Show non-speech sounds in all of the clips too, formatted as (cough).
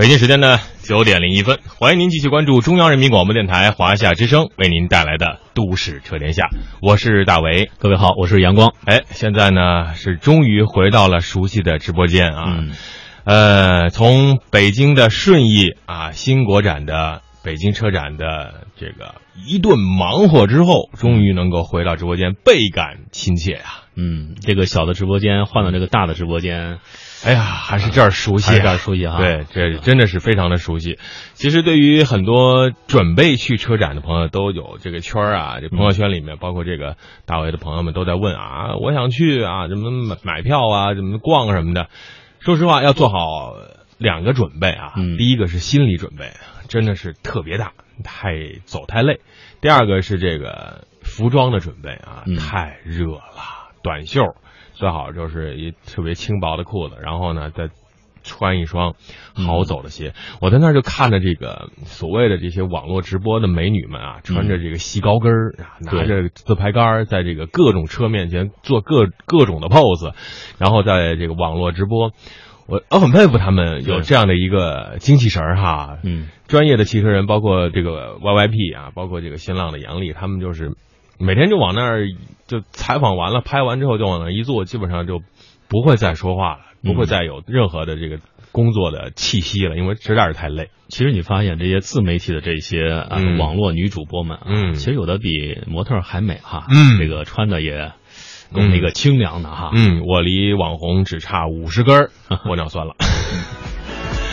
北京时间的九点零一分，欢迎您继续关注中央人民广播电台华夏之声为您带来的《都市车天下》，我是大为，各位好，我是阳光。哎，现在呢是终于回到了熟悉的直播间啊，嗯。呃，从北京的顺义啊新国展的北京车展的这个一顿忙活之后，终于能够回到直播间，倍感亲切呀、嗯，这个小的直播间换到这个大的直播间，哎呀，还是这儿熟悉、啊，还是这儿熟悉哈对，这真的是非常的熟悉。其实对于很多准备去车展的朋友，都有这个圈儿啊，这朋友圈里面，包括这个大伟的朋友们都在问啊，我想去啊，怎么买买票啊，怎么逛什么的。说实话，要做好两个准备啊。嗯第一个是心理准备，真的是特别大，太走太累。第二个是这个服装的准备啊，嗯太热了，短袖最好就是一特别轻薄的裤子，然后呢再穿一双好走的鞋。我在那儿就看着这个所谓的这些网络直播的美女们啊，穿着这个细高跟儿啊，拿着自拍杆儿，在这个各种车面前做各各种的 pose，然后在这个网络直播。我我很佩服他们有这样的一个精气神儿哈，嗯专业的汽车人，包括这个 YYP 啊，包括这个新浪的杨丽，他们就是每天就往那儿就采访完了，拍完之后就往那一坐，基本上就不会再说话了，嗯不会再有任何的这个工作的气息了，因为实在是太累。其实你发现这些自媒体的这些网络女主播们啊，嗯其实有的比模特还美哈，嗯这个穿的也够那个清凉的哈。嗯，我离网红只差五十根儿玻尿酸了。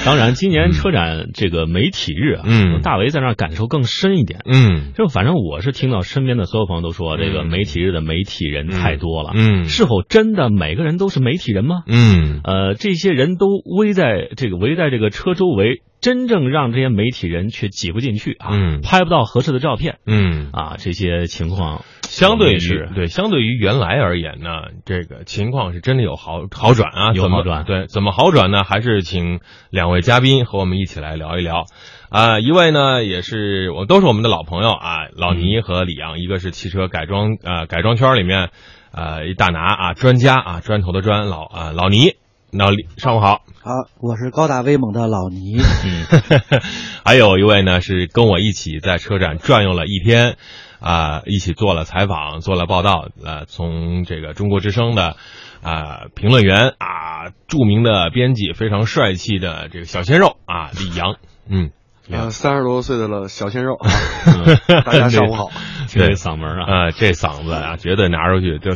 当然，今年车展这个媒体日啊，嗯。大为在那儿感受更深一点。嗯。就反正我是听到身边的所有朋友都说，这个嗯媒体日的媒体人太多了。嗯。是否真的每个人都是媒体人吗？嗯。呃，这些人都围在这个围在这个车周围，真正让这些媒体人却挤不进去啊，嗯。拍不到合适的照片嗯，啊，这些情况相对于是对相对于原来而言呢，这个情况是真的有好好转啊，有好转对，怎么好转呢？还是请两位嘉宾和我们一起来聊一聊。啊、一位呢也是我都是我们的老朋友啊，老倪和李阳，一个是汽车改装呃改装圈里面呃一大拿啊专家啊砖头的砖老啊、老倪，老李上午好。好，我是高大威猛的老倪。嗯 (laughs) 还有一位呢是跟我一起在车展转悠了一天，啊、一起做了采访，做了报道，呃，从这个中国之声的啊、评论员啊，著名的编辑，非常帅气的这个小鲜肉啊，李阳，嗯，呃，三十多岁的了小鲜肉啊，(laughs) 大家上午好。(laughs) 听这嗓门啊，啊，这嗓子啊，绝对拿出去就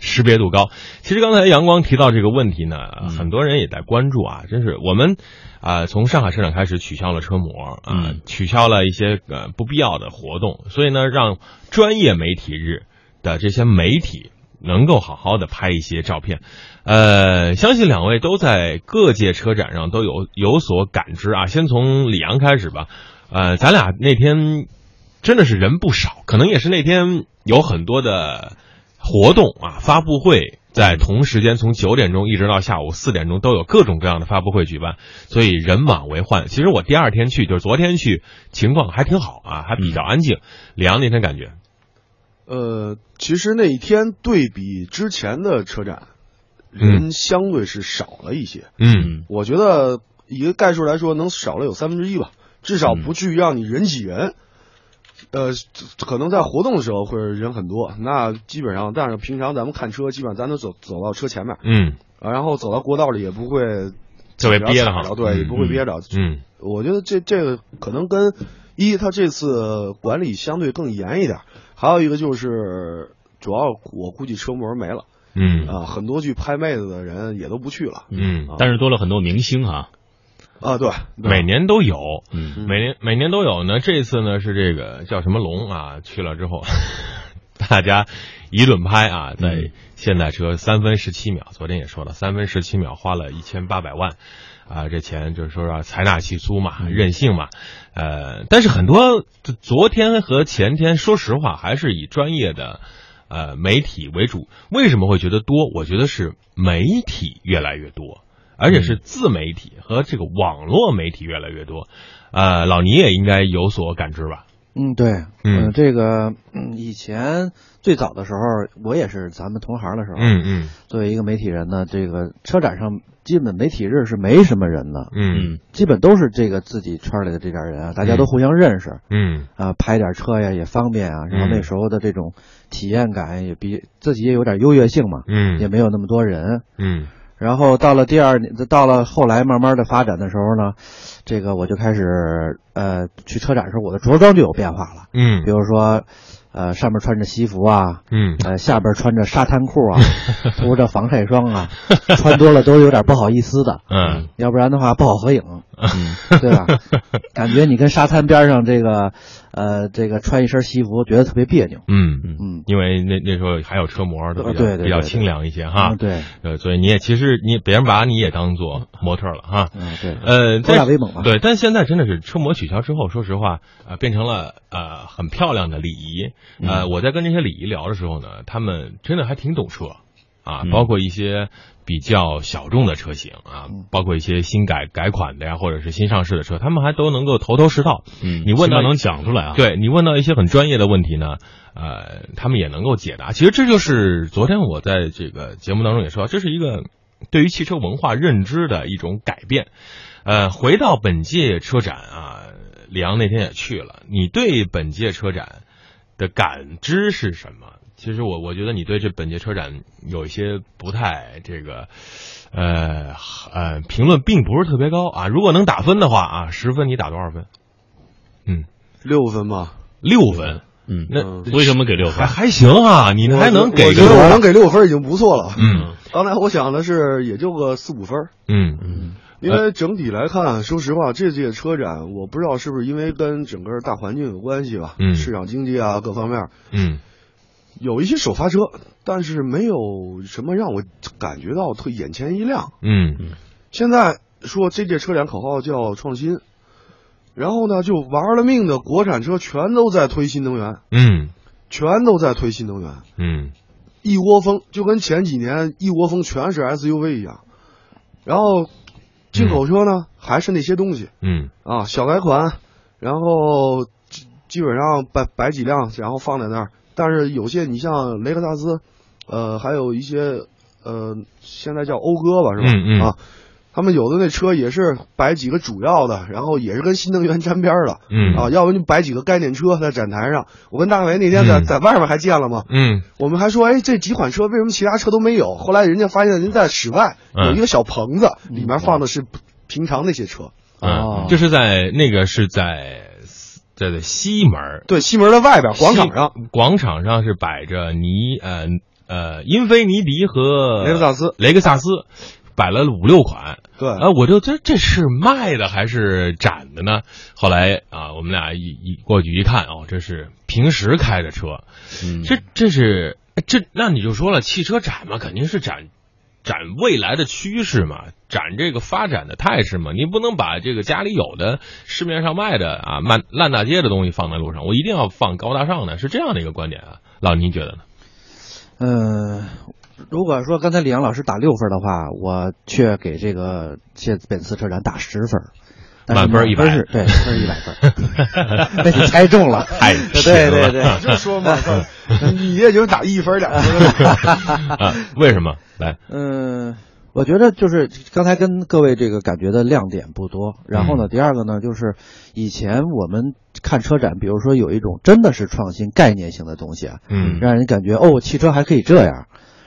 识别度高。其实刚才阳光提到这个问题呢，很多人也在关注啊，真是我们啊、从上海车展开始取消了车模啊、嗯取消了一些呃不必要的活动，所以呢，让专业媒体日的这些媒体能够好好的拍一些照片。呃，相信两位都在各界车展上都有有所感知啊。先从李阳开始吧。呃，咱俩那天真的是人不少，可能也是那天有很多的活动啊，发布会在同时间从九点钟一直到下午四点钟都有各种各样的发布会举办，所以人满为患。其实我第二天去，就是昨天去，情况还挺好啊，还比较安静。李阳那天感觉，呃，其实那一天对比之前的车展，人相对是少了一些。嗯我觉得一个概数来说，能少了有三分之一吧，至少不至于让你人挤人。呃，可能在活动的时候会人很多，那基本上，但是平常咱们看车，基本上咱都走走到车前面，嗯，啊，然后走到过道里也不会特别憋着，对，也不会憋着。嗯我觉得这这个可能跟一他这次管理相对更严一点，还有一个就是主要我估计车模没了嗯啊，很多去拍妹子的人也都不去了嗯，但是多了很多明星哈，啊，对，对每年都有。嗯每年每年都有呢。这次呢是这个叫什么龙啊，去了之后，(laughs) 大家一顿拍啊，在嗯现代车三分十七秒，昨天也说了，三分十七秒花了一千八百万。啊，这钱就是说要财大气粗嘛，任性嘛，呃，但是很多昨天和前天，说实话还是以专业的呃媒体为主。为什么会觉得多？我觉得是媒体越来越多，而且是自媒体和这个网络媒体越来越多。呃，老倪也应该有所感知吧？嗯，对，嗯呃这个嗯，以前最早的时候，我也是咱们同行的时候，嗯嗯作为一个媒体人呢，这个车展上基本媒体日是没什么人的，嗯基本都是这个自己圈里的这点人啊，大家都互相认识嗯啊，拍点车呀也方便啊，然后嗯那时候的这种体验感也比自己也有点优越性嘛，嗯也没有那么多人。嗯然后到了第二年，到了后来慢慢的发展的时候呢，这个我就开始呃去车展的时候，我的着装就有变化了，嗯。比如说。呃，上面穿着西服啊，嗯。呃，下边穿着沙滩裤啊，涂着防晒霜啊，穿多了都有点不好意思的，(laughs) 嗯。要不然的话不好合影，嗯，对吧？(laughs) 感觉你跟沙滩边上这个，呃，这个穿一身西服，觉得特别别扭。嗯，嗯嗯，因为那那时候还有车模，对对对对比较清凉一些哈嗯。对，呃，所以你也其实你别人把你也当做模特了哈。嗯对，呃，高大但威猛嘛。对，但现在真的是车模取消之后，说实话，呃，变成了呃很漂亮的礼仪。呃，我在跟这些礼仪聊的时候呢，他们真的还挺懂车啊，嗯包括一些比较小众的车型啊嗯，包括一些新改改款的呀，或者是新上市的车，他们还都能够头头是道。嗯，你问到能讲出来啊。，对你问到一些很专业的问题呢，呃，他们也能够解答。其实这就是昨天我在这个节目当中也说，这是一个对于汽车文化认知的一种改变。呃，回到本届车展啊，李阳那天也去了，你对本届车展的感知是什么？其实我我觉得你对这本届车展有一些不太这个，呃呃，评论并不是特别高啊。如果能打分的话啊，十分你打多少分？嗯，六分吧。六分。嗯，那嗯为什么给六分？还还行啊，你还能给我觉得我能给六分已经不错了。嗯刚才我想的是也就个四五分，嗯嗯因为整体来看，说实话，这届车展我不知道是不是因为跟整个大环境有关系吧，嗯市场经济啊各方面嗯有一些首发车，但是没有什么让我感觉到特眼前一亮。嗯现在说这届车展口号叫创新，然后呢就玩了命的国产车全都在推新能源，嗯全都在推新能源。嗯一窝蜂，就跟前几年一窝蜂全是 SUV 一样。然后进口车呢，还是那些东西嗯啊，小改款，然后基基本上摆摆几辆，然后放在那儿。但是有些你像雷克萨斯，呃，还有一些呃，现在叫讴歌吧，是吧？嗯嗯啊，他们有的那车也是摆几个主要的，然后也是跟新能源沾边儿的。嗯啊，要不就摆几个概念车在展台上。我跟大伟那天在、嗯在外面还见了嘛？嗯我们还说，哎，这几款车为什么其他车都没有？后来人家发现，人在室外嗯有一个小棚子，里面放的是平常那些车。哦嗯，这是在那个是在在在西门儿对，西门的外边广场上，广场上是摆着尼呃呃英菲尼迪和雷克萨斯雷克萨斯摆了五六款。对，啊，我就这这是卖的还是展的呢？后来啊，我们俩一一过去一看，哦，这是平时开的车，嗯，这这是这那你就说了，汽车展嘛，肯定是展展未来的趋势嘛，展这个发展的态势嘛，你不能把这个家里有的市面上卖的啊烂烂大街的东西放在路上，我一定要放高大上的，是这样的一个观点啊。老您觉得呢？嗯，如果说刚才李阳老师打六分的话，我却给这个这本次车展打十分。满分100满是对，分是一百分，(laughs) 被你猜中了。(laughs) 太对对对，就说嘛，(laughs) 你也就打一分两分。啊，为什么？来，嗯，我觉得就是刚才跟各位这个感觉的亮点不多。然后呢，嗯。第二个呢，就是以前我们看车展，比如说有一种真的是创新概念性的东西啊，嗯。让人感觉哦，汽车还可以这样。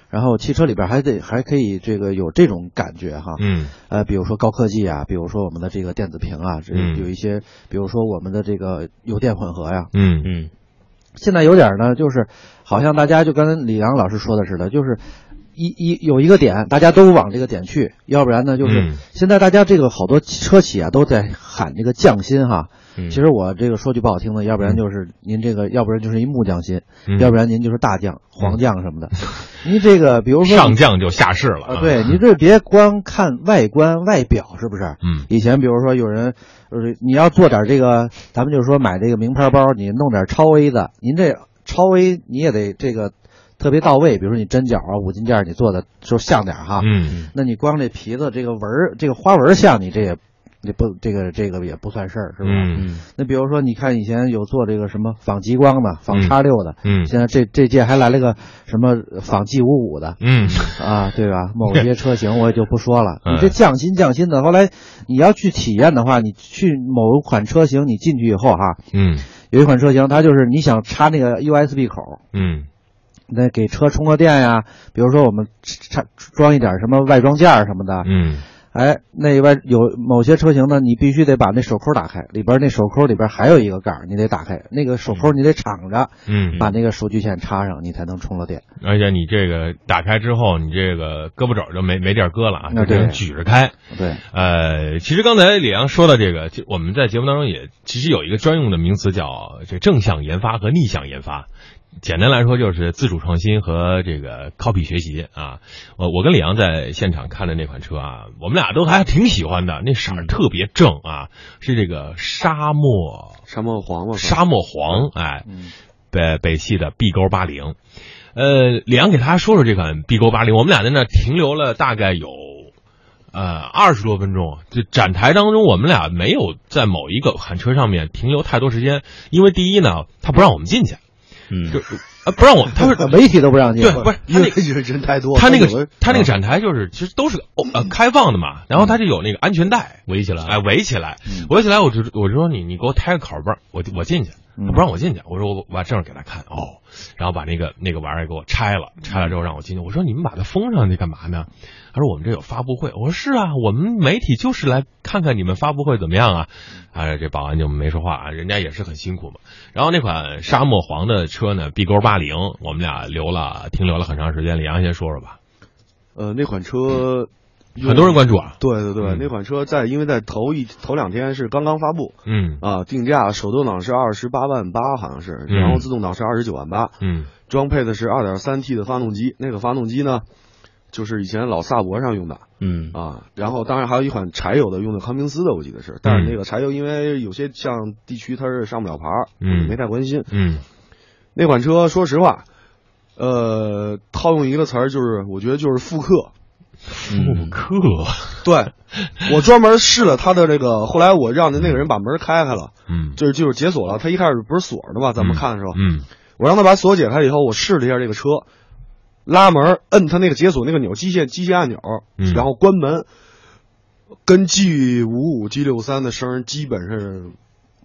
然后汽车里边还得还可以这个有这种感觉哈，嗯。呃，比如说高科技啊，比如说我们的这个电子屏啊，这嗯。有一些，比如说我们的这个油电混合呀，嗯。嗯。现在有点呢，就是好像大家就跟李阳老师说的似的，就是一一有一个点，大家都往这个点去，要不然呢，就是嗯现在大家这个好多车企啊都在喊这个降薪哈。嗯，其实我这个说句不好听的，要不然就是您这个，要不然就是一木匠心，嗯要不然您就是大将、黄将什么的。您这个比如说上将就下市了啊，对，(laughs) 您这别光看外观外表，是不是？嗯以前比如说有人，呃，你要做点这个，咱们就说买这个名牌包，你弄点超 A 的，您这超 A 你也得这个特别到位，比如说你针脚啊、五金件儿你做的就像点儿哈。嗯那你光这皮子这个纹儿，这个花纹像，你这也也不这个这个也不算事儿，是吧？嗯嗯那比如说，你看以前有做这个什么仿极光的、仿叉六的，嗯现在这这届还来了个什么仿 G 五五的嗯啊，对吧？某些车型我也就不说了，嗯你这匠心匠心的，后来你要去体验的话，你去某款车型，你进去以后哈，嗯有一款车型，它就是你想插那个 USB 口，嗯那给车充个电呀，比如说我们插装一点什么外装件儿什么的，嗯哎，那外有某些车型呢，你必须得把那手扣打开，里边那手扣里边还有一个盖儿，你得打开，那个手扣你得敞着，嗯，把那个数据线插上，你才能充了电。而且你这个打开之后，你这个胳膊肘就没没地儿搁了啊，就只能举着开。对，呃，其实刚才李阳说的这个，就我们在节目当中也其实有一个专用的名词叫这正向研发和逆向研发。简单来说就是自主创新和这个 copy 学习啊。我我跟李阳在现场看的那款车啊，我们俩都还挺喜欢的，那色儿特别正啊，是这个沙漠沙漠黄嘛，沙漠黄，哎，嗯。北北汽的 B 勾八零，呃，李阳给大家说说这款 B 勾八零，我们俩在那停留了大概有呃二十多分钟，这展台当中我们俩没有在某一个款车上面停留太多时间，因为第一呢，他不让我们进去，嗯就啊不让我，他是媒体都不让进。对，不是他因为那个。人太多，他那个他那个展台就是其实都是哦呃开放的嘛，然后他就有那个安全带围起来，哎围起来嗯，围起来我就我就说你你给我开个口吧，我我进去，不让我进去，我说我我把证给他看哦，然后把那个那个玩意儿给我拆了，拆了之后让我进去，我说你们把它封上去干嘛呢？他说我们这有发布会，我说是啊，我们媒体就是来看看你们发布会怎么样啊，啊这保安就没说话啊，人家也是很辛苦嘛。然后那款沙漠黄的车呢，B 勾八零，我们俩留了停留了很长时间，李阳先说说吧，呃那款车用很多人关注啊，对对对，嗯那款车在因为在头一头两天是刚刚发布嗯啊，定价手动挡是二十八万八，好像是，然后自动挡是二十九万八，嗯装配的是二点三 T 的发动机，那个发动机呢，就是以前老萨博上用的嗯啊，然后当然还有一款柴油的用的康明斯的，我记得是，但是那个柴油因为有些像地区它是上不了牌儿，嗯我就没太关心。嗯那款车说实话，呃，套用一个词儿就是，我觉得就是复刻。复嗯刻，对，我专门试了他的这个，后来我让的那个人把门开开了，嗯就是就是解锁了。他一开始不是锁着的吗？咱们看的时候，嗯我让他把锁解开以后，我试了一下这个车，拉门摁他那个解锁那个钮，机械机械按钮，嗯。然后关门，跟 G 五五 G 六三的声基本是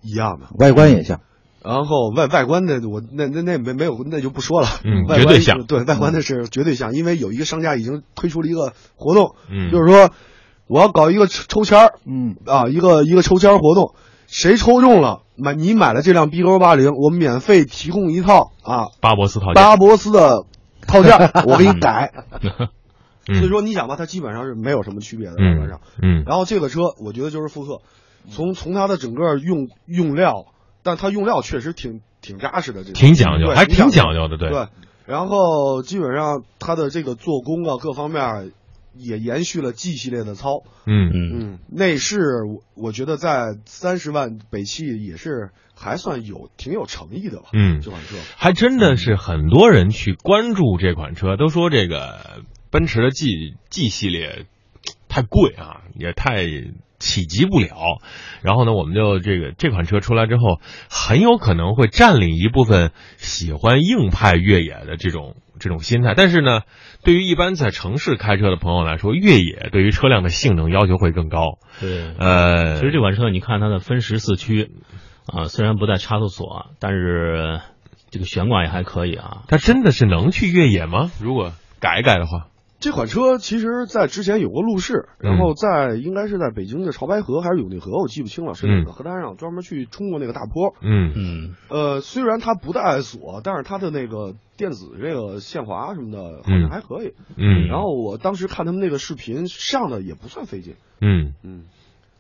一样的。外观也像，然后外外观的我那那那没没有那就不说了，嗯外观绝对像。对外观的是绝对像，因为有一个商家已经推出了一个活动，嗯，就是说我要搞一个抽抽签儿嗯，啊，一个一个抽签儿活动，谁抽中了买你买了这辆 B 勾八零，我免费提供一套啊。巴博斯套件，巴博斯的套件，(laughs) 我给你改。嗯所以说你想吧，它基本上是没有什么区别的外观上。嗯然后这个车我觉得就是复刻，从从它的整个用用料，但它用料确实挺挺扎实的，这个挺讲究，对还挺讲讲究的，对，对，然后基本上它的这个做工啊各方面也延续了 G 系列的操。嗯嗯嗯，内饰我我觉得在三十万北汽也是还算有挺有诚意的吧。嗯这款车。还真的是很多人去关注这款车，都说这个奔驰的 G G 系列太贵啊，也太企及不了。然后呢，我们就这个这款车出来之后，很有可能会占领一部分喜欢硬派越野的这种这种心态。但是呢，对于一般在城市开车的朋友来说，越野对于车辆的性能要求会更高。对，呃，其实这款车你看它的分时四驱，啊，虽然不带差速锁，但是这个悬挂也还可以啊。它真的是能去越野吗？如果改一改的话，这款车其实，在之前有过路试，嗯然后在应该是在北京的潮白河还是永定河，我记不清了，是哪嗯个河滩上专门去冲过那个大坡。嗯嗯呃，虽然它不带锁，但是它的那个电子这个限滑什么的，好像还可以。嗯，然后我当时看他们那个视频上的也不算费劲。嗯，嗯，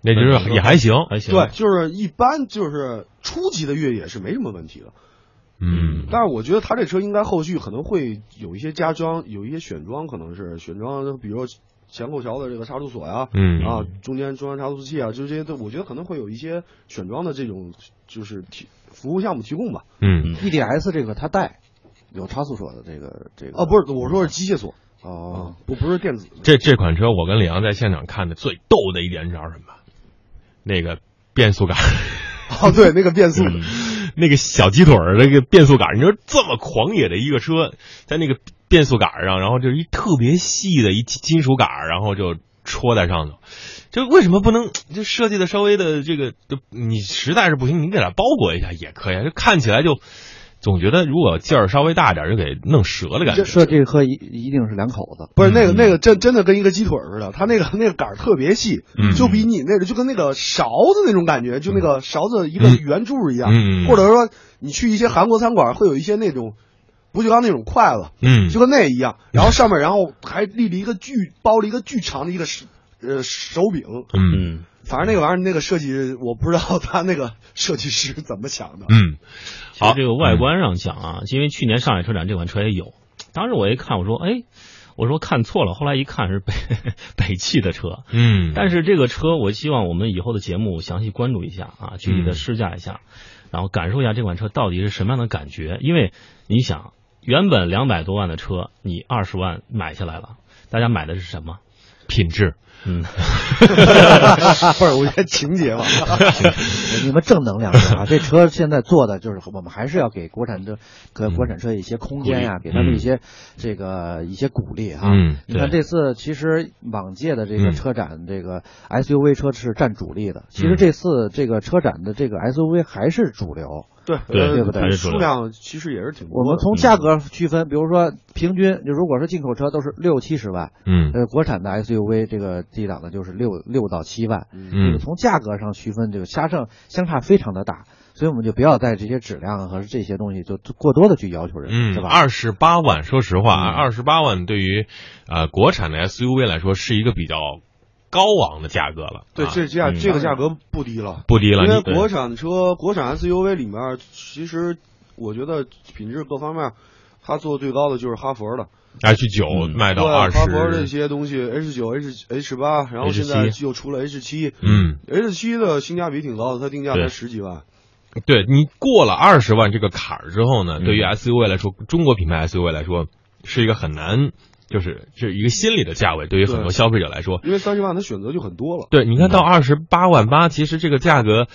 那就是也还行，还行。对，就是一般就是初级的越野是没什么问题的。嗯但是我觉得它这车应该后续可能会有一些加装，有一些选装，可能是选装，比如说前后桥的这个差速锁呀，嗯啊，中间中央差速器啊，就这些都，我觉得可能会有一些选装的这种就是提服务项目提供吧。嗯 EDS 这个它带有差速锁的这个这个哦，不是，我说是机械锁哦啊，不不是电子的。这这款车我跟李阳在现场看的最逗的一点，你知道是什么？那个变速杆，(laughs) 哦，对，那个变速，嗯那个小鸡腿儿那个变速杆，你说这么狂野的一个车，在那个变速杆上，然后就是一特别细的一金属杆，然后就戳在上头。就为什么不能就设计的稍微的这个，就你实在是不行，你给它包裹一下也可以啊，就看起来就总觉得如果劲儿稍微大点，就给弄折了感觉。设计和一一定是两口子，不是那个嗯。那个真真的跟一个鸡腿似的，它那个那个杆儿特别细，嗯。就比你那个就跟那个勺子那种感觉，就那个勺子一个嗯。圆柱一样，嗯。或者说你去一些韩国餐馆会有一些那种不锈钢那种筷子，嗯。就跟那一样，然后上面然后还立了一个巨包了一个巨长的一个手呃手柄，嗯。嗯，反正那个玩意儿那个设计我不知道他那个设计师怎么想的，嗯，好其实这个外观上讲啊，因为去年上海车展这款车也有，当时我一看，我说，哎，我说看错了，后来一看是北 (laughs) 北汽的车，嗯，但是这个车，我希望我们以后的节目详细关注一下啊，具体的试驾一下，然后感受一下这款车到底是什么样的感觉。因为你想，原本两百多万的车，你二十万买下来了，大家买的是什么？品质，嗯，(laughs) 不是我觉得情节嘛，(laughs) 你们正能量点啊！(laughs) 这车现在做的就是，我们还是要给国产车、给国产车一些空间呀、给他们一些这个一些鼓励哈。嗯你看对这次其实往届的这嗯个车展，这个 SUV 车是占主力的。其嗯实这次这个车展的这个 SUV 还是主流。对对呃对不对数量其实也是挺多。我们从价格区分，比如说平均，就如果是进口车都是六七十万，嗯呃，国产的 SUV 这个低档的就是六六到七万。嗯从价格上区分，这个相差相差非常的大，所以我们就不要在这些质量和这些东西就过多的去要求人，嗯是，吧？二十八万，说实话，嗯二十八万对于呃国产的 SUV 来说是一个比较高昂的价格了。对，啊这价嗯。这个价格不低了，不低了，因为国产车、国产 SUV 里面，其实我觉得品质各方面，它做的最高的就是哈佛的，H 九嗯。卖到二十哈佛这，些东西，H 九、H H 八，然后现在又出了 H 七。嗯，，H 七的性价比挺高的，它定价才十几万。对你过了二十万这个坎儿之后呢，嗯。对于 SUV 来说，中国品牌 SUV 来说是一个很难，就是是一个心理的价位，对于很多消费者来说，因为三十万它选择就很多了。对，你看到二十八万八，其实这个价格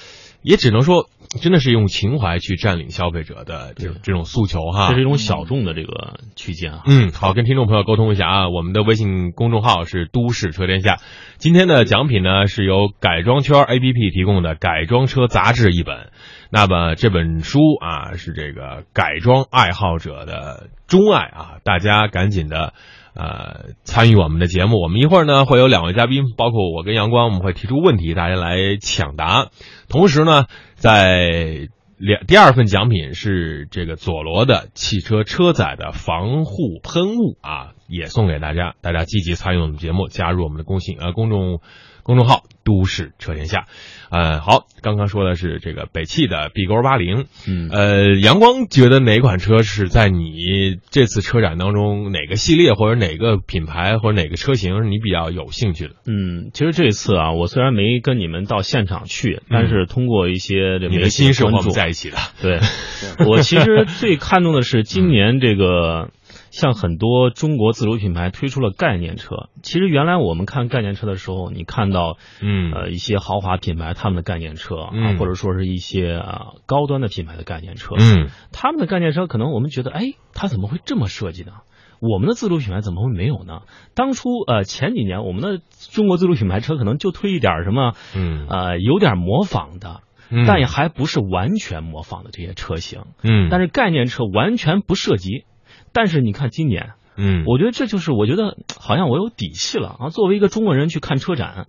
也只能说真的是用情怀去占领消费者的这种这种诉求哈。这是一种小众的这个区间啊。嗯，好，跟听众朋友沟通一下啊，我们的微信公众号是都市车天下。今天的奖品呢是由改装圈 APP 提供的《改装车杂志》一本。那么这本书啊是这个改装爱好者的钟爱啊，大家赶紧的呃参与我们的节目。我们一会儿呢会有两位嘉宾，包括我跟阳光，我们会提出问题，大家来抢答。同时呢，在两第二份奖品是这个佐罗的汽车车载的防护喷雾啊，也送给大家。大家积极参与我们节目，加入我们的公信呃公众公众号“都市车天下”。呃，好，刚刚说的是这个北汽的 B 勾八零。嗯，呃，阳光觉得哪款车是在你这次车展当中哪个系列或者哪个品牌或者哪个车型是你比较有兴趣的？嗯，其实这次啊，我虽然没跟你们到现场去，但是通过一些这你的心是和我们在一起的。对，(laughs) 我其实最看重的是今年这个，像很多中国自主品牌推出了概念车。其实原来我们看概念车的时候，你看到嗯呃一些豪华品牌他们的概念车啊，嗯或者说是一些啊高端的品牌的概念车，嗯他们的概念车可能我们觉得，哎，它怎么会这么设计呢？我们的自主品牌怎么会没有呢？当初呃前几年我们的中国自主品牌车可能就推一点什么嗯呃有点模仿的，嗯，但也还不是完全模仿的这些车型。嗯，但是概念车完全不涉及。但是你看今年，嗯，我觉得这就是我觉得 (tsk) 好像我有底气了啊。作为一个中国人去看车展，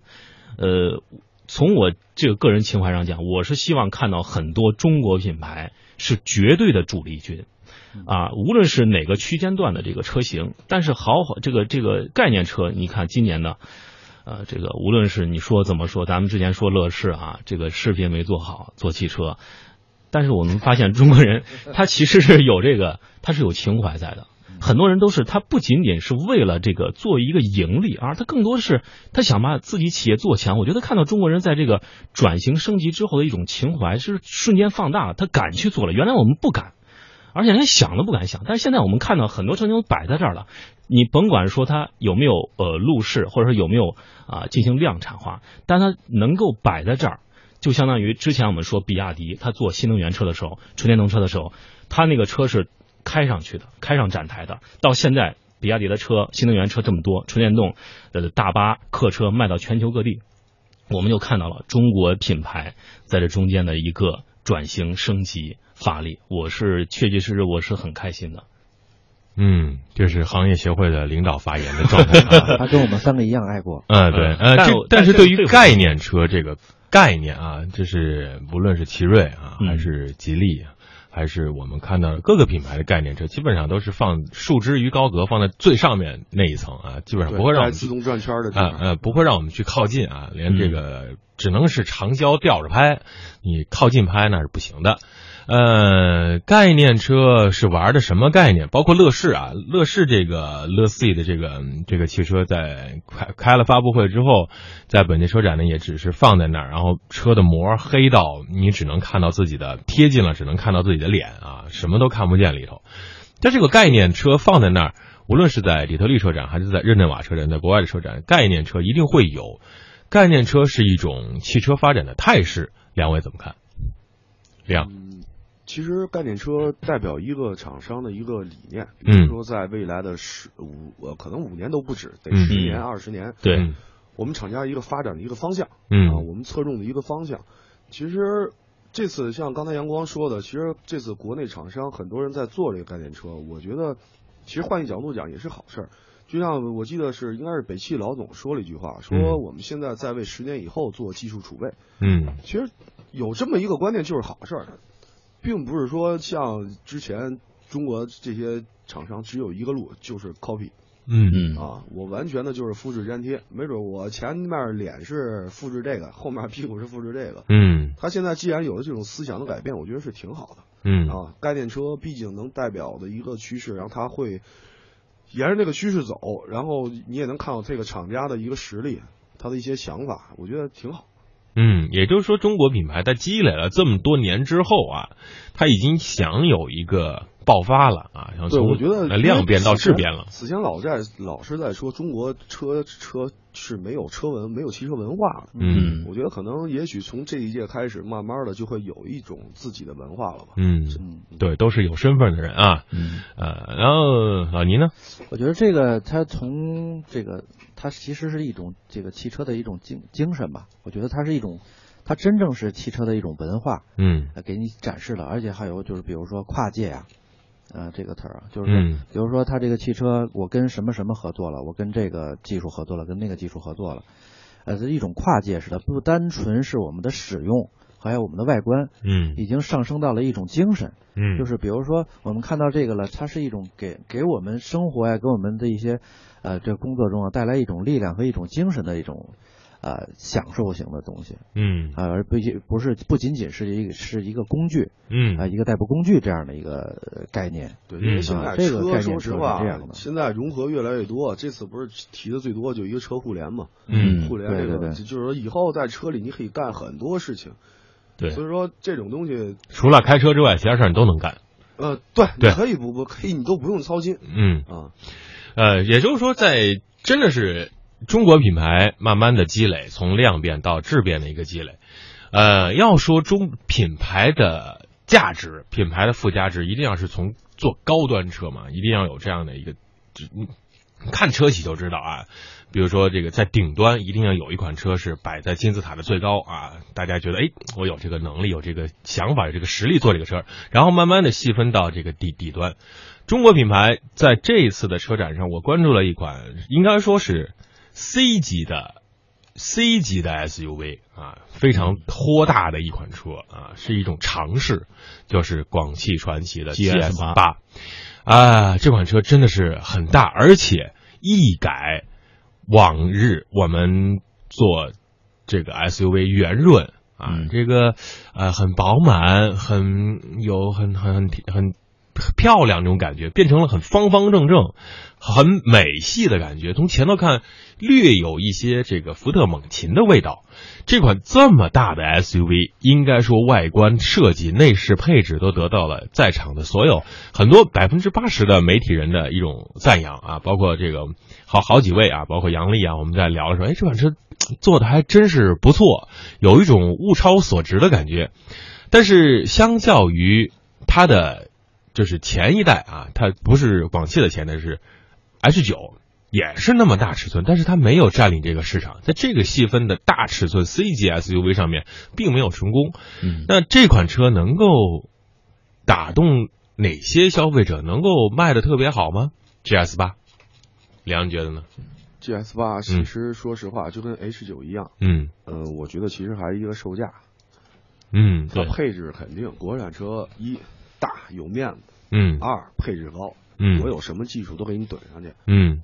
呃，从我这个个人情怀上讲，我是希望看到很多中国品牌是绝对的主力军。啊，无论是哪个区间段的这个车型，但是豪华这个这个概念车，你看今年的，呃，这个无论是你说怎么说，咱们之前说乐视啊，这个视频没做好，做汽车，但是我们发现中国人他其实是有这个，(laughs) 他是有情怀在的。很多人都是他不仅仅是为了这个做一个盈利，而他更多是他想把自己企业做强。我觉得看到中国人在这个转型升级之后的一种情怀是瞬间放大了，他敢去做了。原来我们不敢，而且连想都不敢想。但是现在我们看到很多车型都摆在这儿了，你甭管说它有没有呃路试，或者说有没有啊、进行量产化，但它能够摆在这儿。就相当于之前我们说比亚迪，它做新能源车的时候，纯电动车的时候，它那个车是开上去的，开上展台的。到现在，比亚迪的车，新能源车这么多，纯电动的大巴、客车卖到全球各地，我们就看到了中国品牌在这中间的一个转型升级发力。我是确确实实我是很开心的。嗯，这是行业协会的领导发言的状态啊。(laughs) 他跟我们三个一样爱国。嗯，对，呃，这但我但但是对于概念车这个概念啊，这是不论是奇瑞啊，嗯还是吉利啊，还是我们看到的各个品牌的概念车，基本上都是放树枝于高阁，放在最上面那一层啊，基本上不会让我们自动转圈的。啊呃，不会让我们去靠近啊，连这个只能是长焦吊着拍，你靠近拍那是不行的。呃，概念车是玩的什么概念？包括乐视啊，乐视这个乐 C 的这个这个汽车在开开了发布会之后，在本届车展呢也只是放在那儿，然后车的膜黑到你只能看到自己的贴近了，只能看到自己的脸啊，什么都看不见里头。但这个概念车放在那儿，无论是在底特律车展还是在日内瓦车展，在国外的车展，概念车一定会有。概念车是一种汽车发展的态势，两位怎么看？亮，嗯，其实概念车代表一个厂商的一个理念，比嗯如说在未来的十五呃，可能五年都不止，得嗯十年、二十年，对，嗯我们厂家一个发展的一个方向啊，嗯我们侧重的一个方向。其实这次像刚才阳光说的，其实这次国内厂商很多人在做这个概念车，我觉得其实换一角度讲也是好事儿。就像我记得是应该是北汽老总说了一句话，说嗯我们现在在为十年以后做技术储备。嗯其实有这么一个观念就是好事儿，并不是说像之前中国这些厂商只有一个路，就是 copy 嗯嗯啊，我完全的就是复制粘贴，没准我前面脸是复制这个，后面屁股是复制这个。嗯他现在既然有了这种思想的改变，我觉得是挺好的嗯啊。概念车毕竟能代表的一个趋势，然后它会沿着这个趋势走，然后你也能看到这个厂家的一个实力，他的一些想法，我觉得挺好。嗯，也就是说，中国品牌在积累了这么多年之后啊，它已经享有一个爆发了啊，想对，从我觉得呃量变到质变了。此前老在老是在说中国车车是没有车文、没有汽车文化的。嗯我觉得可能也许从这一届开始，慢慢的就会有一种自己的文化了吧。嗯，嗯，对，都是有身份的人啊。嗯呃，然后老倪呢？我觉得这个他从这个它其实是一种这个汽车的一种精精神吧。我觉得它是一种，它真正是汽车的一种文化，嗯呃，给你展示了。而且还有就是比如说跨界呀、呃，这个词儿啊，就是嗯比如说它这个汽车，我跟什么什么合作了，我跟这个技术合作了，跟那个技术合作了，呃，是一种跨界式的，不单纯是我们的使用，还有我们的外观，嗯已经上升到了一种精神。嗯，就是比如说我们看到这个了，它是一种给给我们生活呀，给我们的一些呃这工作中啊带来一种力量和一种精神的一种呃享受型的东西嗯啊、而不不是不仅仅是一个是一个工具嗯啊、一个代步工具这样的一个呃概念。对，嗯因为现在啊这个车概念是说实话这样的，现在融合越来越多。这次不是提的最多就一个车互联嘛？嗯互联这个对对对就是说以后在车里你可以干很多事情。对所以说这种东西，除了开车之外，其他事儿你都能干。呃，对，对可以不不可以，你都不用操心嗯。啊。呃，也就是说，在真的是中国品牌慢慢的积累，从量变到质变的一个积累。呃，要说中品牌的价值，品牌的附加值，一定要是从做高端车嘛，一定要有这样的一个，只你看车企就知道啊。比如说这个在顶端一定要有一款车是摆在金字塔的最高啊，大家觉得哎，我有这个能力，有这个想法，有这个实力做这个车，然后慢慢的细分到这个底底端。中国品牌在这一次的车展上，我关注了一款应该说是 C 级的 C 级的 SUV 啊，非常豁大的一款车啊，是一种尝试，就是广汽传祺的 GS 八。啊，这款车真的是很大，而且一改往日我们做这个 SUV 圆润啊，嗯。这个呃很饱满，很有很很很很漂亮这种感觉，变成了很方方正正、很美系的感觉。从前头看，略有一些这个福特猛禽的味道。这款这么大的 SUV，应该说外观设计、内饰配置都得到了在场的所有很多百分之八十的媒体人的一种赞扬啊，包括这个好好几位啊，包括杨丽啊，我们在聊的时候，哎，这款车做的还真是不错，有一种物超所值的感觉。但是相较于它的就是前一代啊，它不是广汽的前代是 H 九。也是那么大尺寸，但是它没有占领这个市场，在这个细分的大尺寸 C 级 SUV 上面，并没有成功。嗯，那这款车能够打动哪些消费者？能够卖的特别好吗？GS 八，梁阳觉得呢？GS 八其实说实话就跟 H 九一样，嗯，呃，我觉得其实还是一个售价，嗯，它配置肯定国产车一大有面子，嗯，二配置高，嗯，我有什么技术都给你怼上去，嗯。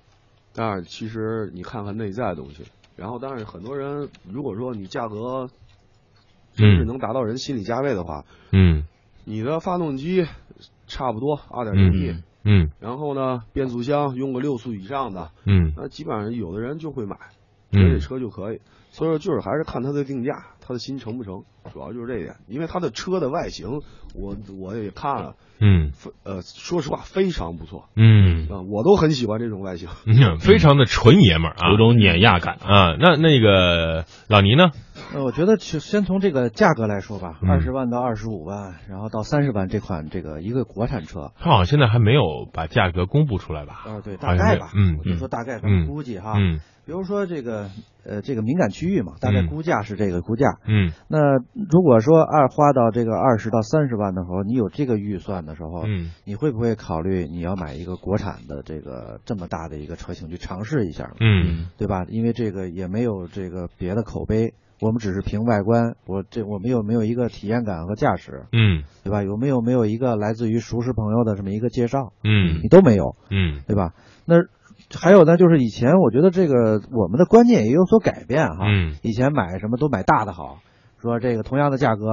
但是其实你看看内在的东西，然后但是很多人如果说你价格真是能达到人心理价位的话，嗯，你的发动机差不多二点零 T，嗯，然后呢变速箱用个六速以上的，嗯，那基本上有的人就会买，觉得这车就可以，所以说就是还是看它的定价，它的心成不成，主要就是这一点，因为他的车的外形我我也看了。嗯，呃，说实话非常不错。嗯。啊，我都很喜欢这种外形，非常的纯爷们儿啊，有种碾压感。啊。那那个老倪呢？呃，我觉得先从这个价格来说吧，二十万到二十五万，然后到三十万这款这个一个国产车，它好像现在还没有把价格公布出来吧？啊，对，大概吧，嗯，我就说大概咱们估计哈，嗯，比如说这个呃这个敏感区域嘛，大概估价是这个估价，嗯，那如果说二花到这个二十到三十万的时候，你有这个预算的时候，嗯，你会不会考虑你要买一个国产的这个这么大的一个车型去尝试一下？嗯，对吧？因为这个也没有这个别的口碑。我们只是凭外观，我这我们有没有一个体验感和驾驶，嗯，对吧？有没有没有一个来自于熟识朋友的这么一个介绍，嗯，你都没有，嗯，对吧？那还有呢，就是以前我觉得这个我们的观念也有所改变哈，嗯，以前买什么都买大的好，说这个同样的价格，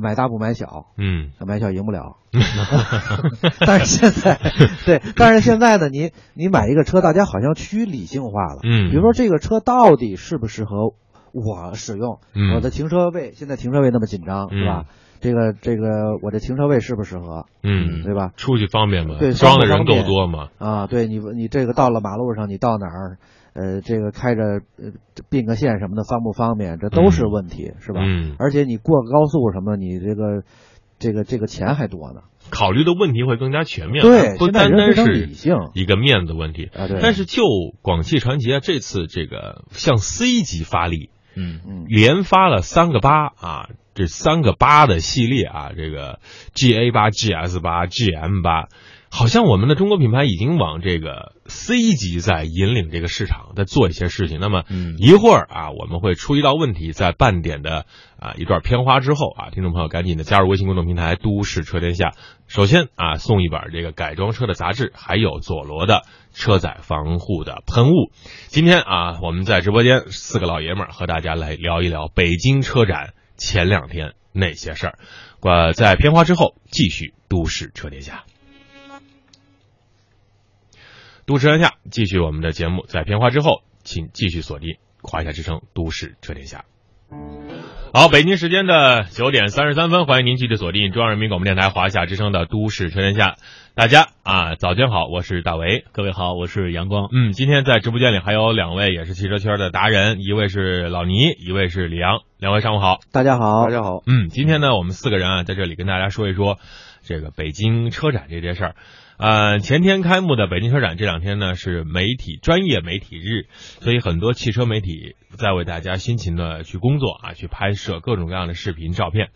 买大不买小，嗯，买小赢不了，(laughs) 但是现在 (laughs) 对，但是现在呢，你你买一个车，大家好像趋于理性化了，嗯，比如说这个车到底适不适合。我使用嗯。我的停车位，现在停车位那么紧张，是吧？这个这个，我这停车位适不适合？嗯，对吧？出去方便吗？对，装的人够多吗？啊，对你你这个到了马路上，你到哪儿，呃，这个开着呃并个线什么的方不方便？这都是问题，是吧？嗯。而且你过高速什么，你这个这个这个钱还多呢。考虑的问题会更加全面，对，不单单是理性一个面子问题啊。对。但是就广汽传祺啊，这次这个向 C 级发力。嗯嗯，连发了三个八啊，这三个八的系列啊，这个 GA 八、GS 八、GM 八，好像我们的中国品牌已经往这个 C 级在引领这个市场，在做一些事情。那么一会儿啊，我们会出一道问题，在半点的啊一段片花之后啊，听众朋友赶紧的加入微信公众平台“都市车天下”。首先啊，送一本这个改装车的杂志，还有佐罗的车载防护的喷雾。今天啊，我们在直播间四个老爷们儿和大家来聊一聊北京车展前两天那些事儿。呃，在片花之后继续都市车天下。都市车天下继续我们的节目，在片花之后，请继续锁定华夏之声都市车天下。好，北京时间的九点三十三分，欢迎您继续锁定中央人民广播电台华夏之声的都市车天下。大家啊，早间好，我是大为，各位好，我是阳光。嗯，今天在直播间里还有两位也是汽车圈的达人，一位是老倪，一位是李阳。两位上午好，大家好，大家好。嗯，今天呢，我们四个人啊，在这里跟大家说一说这个北京车展这件事儿。呃，前天开幕的北京车展，这两天呢是媒体专业媒体日，所以很多汽车媒体在为大家辛勤的去工作啊，去拍摄各种各样的视频照片。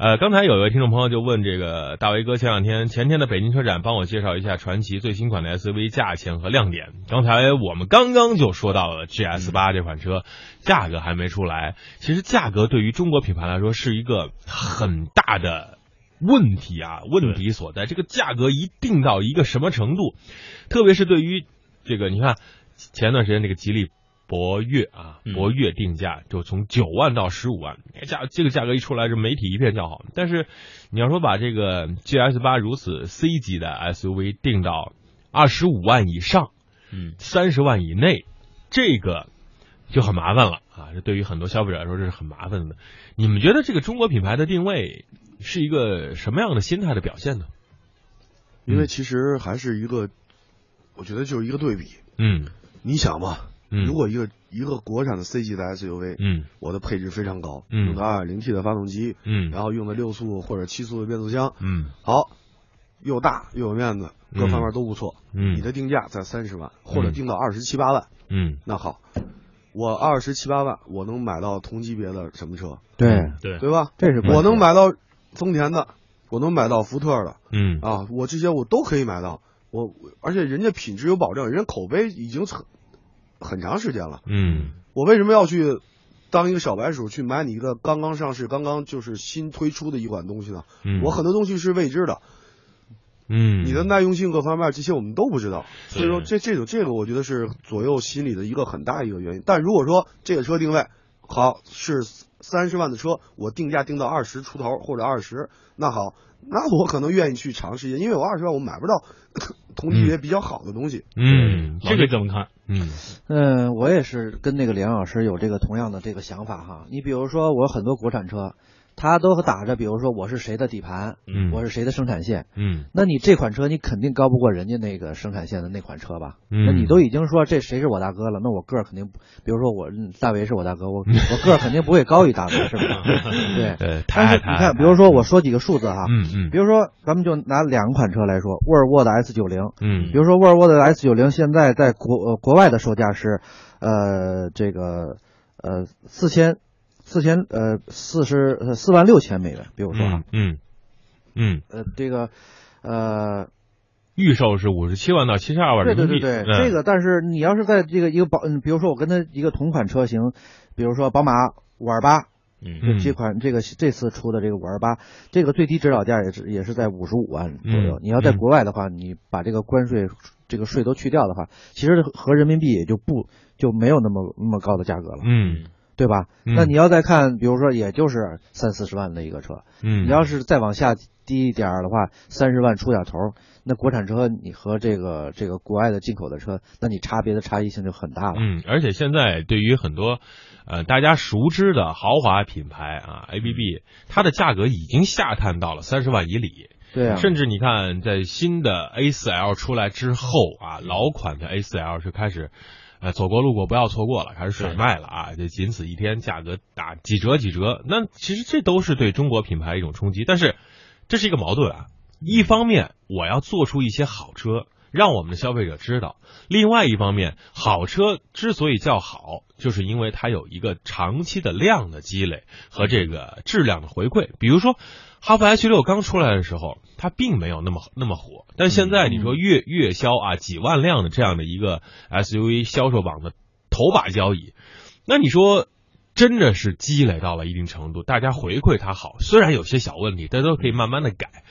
呃，刚才有一位听众朋友就问这个大为哥，前两天前天的北京车展，帮我介绍一下传祺最新款的 SUV 价钱和亮点。刚才我们刚刚就说到了 GS 八这款车，价格还没出来。其实价格对于中国品牌来说是一个很大的。问题啊，问题所在，这个价格一定到一个什么程度？特别是对于这个，你看前段时间这个吉利博越啊，博越定价就从九万到十五万，价这个价格一出来，这媒体一片叫好。但是你要说把这个 GS 八如此 C 级的 SUV 定到二十五万以上，嗯，三十万以内，这个就很麻烦了啊！这对于很多消费者来说，这是很麻烦的。你们觉得这个中国品牌的定位？是一个什么样的心态的表现呢？因为其实还是一个，我觉得就是一个对比。嗯，你想嘛，嗯。如果一个一个国产的 C 级的 SUV，嗯。我的配置非常高，嗯。用的 2.0T 的发动机，嗯。然后用的六速或者七速的变速箱，嗯。好，又大又有面子，各方面都不错。嗯。你的定价在三十万，或者定到二十七八万，嗯。那好，我二十七八万，我能买到同级别的什么车，对，对。对吧？这是我能买到丰田的，我能买到福特的嗯。啊，我这些我都可以买到。我而且人家品质有保证，人家口碑已经很很长时间了。嗯我为什么要去当一个小白鼠去买你一个刚刚上市、刚刚就是新推出的一款东西呢？嗯，我很多东西是未知的，嗯你的耐用性各方面这些我们都不知道，所以说这这种这个我觉得是左右心理的一个很大一个原因。但如果说这个车定位好是三十万的车，我定价定到二十出头或者二十，那好，那我可能愿意去尝试一下，因为我二十万我买不到同级别比较好的东西。嗯这个怎么看？嗯嗯，我也是跟那个梁老师有这个同样的这个想法哈。你比如说，我有很多国产车，它都打着，比如说我是谁的底盘，嗯我是谁的生产线。嗯那你这款车你肯定高不过人家那个生产线的那款车吧？嗯那你都已经说这谁是我大哥了，那我个儿肯定不，比如说我嗯大为是我大哥，(laughs) 我我个儿肯定不会高于大哥，是不是？(laughs) 对。呃，但是你看，比如说我说几个数字哈，嗯嗯比如说咱们就拿两款车来说，沃尔沃的 S 九零，嗯比如说沃尔沃的 S 九零现在在国呃国外的售价是，呃这个呃四千四千呃四十呃四万六千美元，比如说。啊，嗯嗯，呃这个呃预售是五十七万到七十二万对人民币，对对对，嗯。这个但是你要是在这个一个宝嗯，比如说我跟他一个同款车型，比如说宝马五二八。嗯。嗯这款这个这次出的这个五二八，这个最低指导价也是也是在五十五万左右。嗯。你要在嗯。国外的话，你把这个关税这个税都去掉的话，其实合人民币也就不就没有那么那么高的价格了，嗯对吧？嗯那你要再看，比如说也就是三四十万的一个车，嗯，你要是再往下低一点儿的话，三十万出点头，那国产车你和这个这个国外的进口的车，那你差别的差异性就很大了。嗯，而且现在对于很多呃大家熟知的豪华品牌啊，ABB，它的价格已经下探到了三十万以里。对啊，甚至你看，在新的 A 四 L 出来之后啊，老款的 A 四 L 就开始，呃，走过路过不要错过了，开始甩卖了啊，就仅此一天，价格打几折几折。那其实这都是对中国品牌一种冲击，但是这是一个矛盾啊。一方面，我要做出一些好车，让我们的消费者知道；另外一方面，好车之所以叫好，就是因为它有一个长期的量的积累和这个质量的回馈。比如说，哈弗 H 六刚出来的时候，它并没有那么那么火，但现在你说月月销啊几万辆的这样的一个 SUV 销售榜的头把交椅，那你说真的是积累到了一定程度，大家回馈它好，虽然有些小问题，但都可以慢慢的改。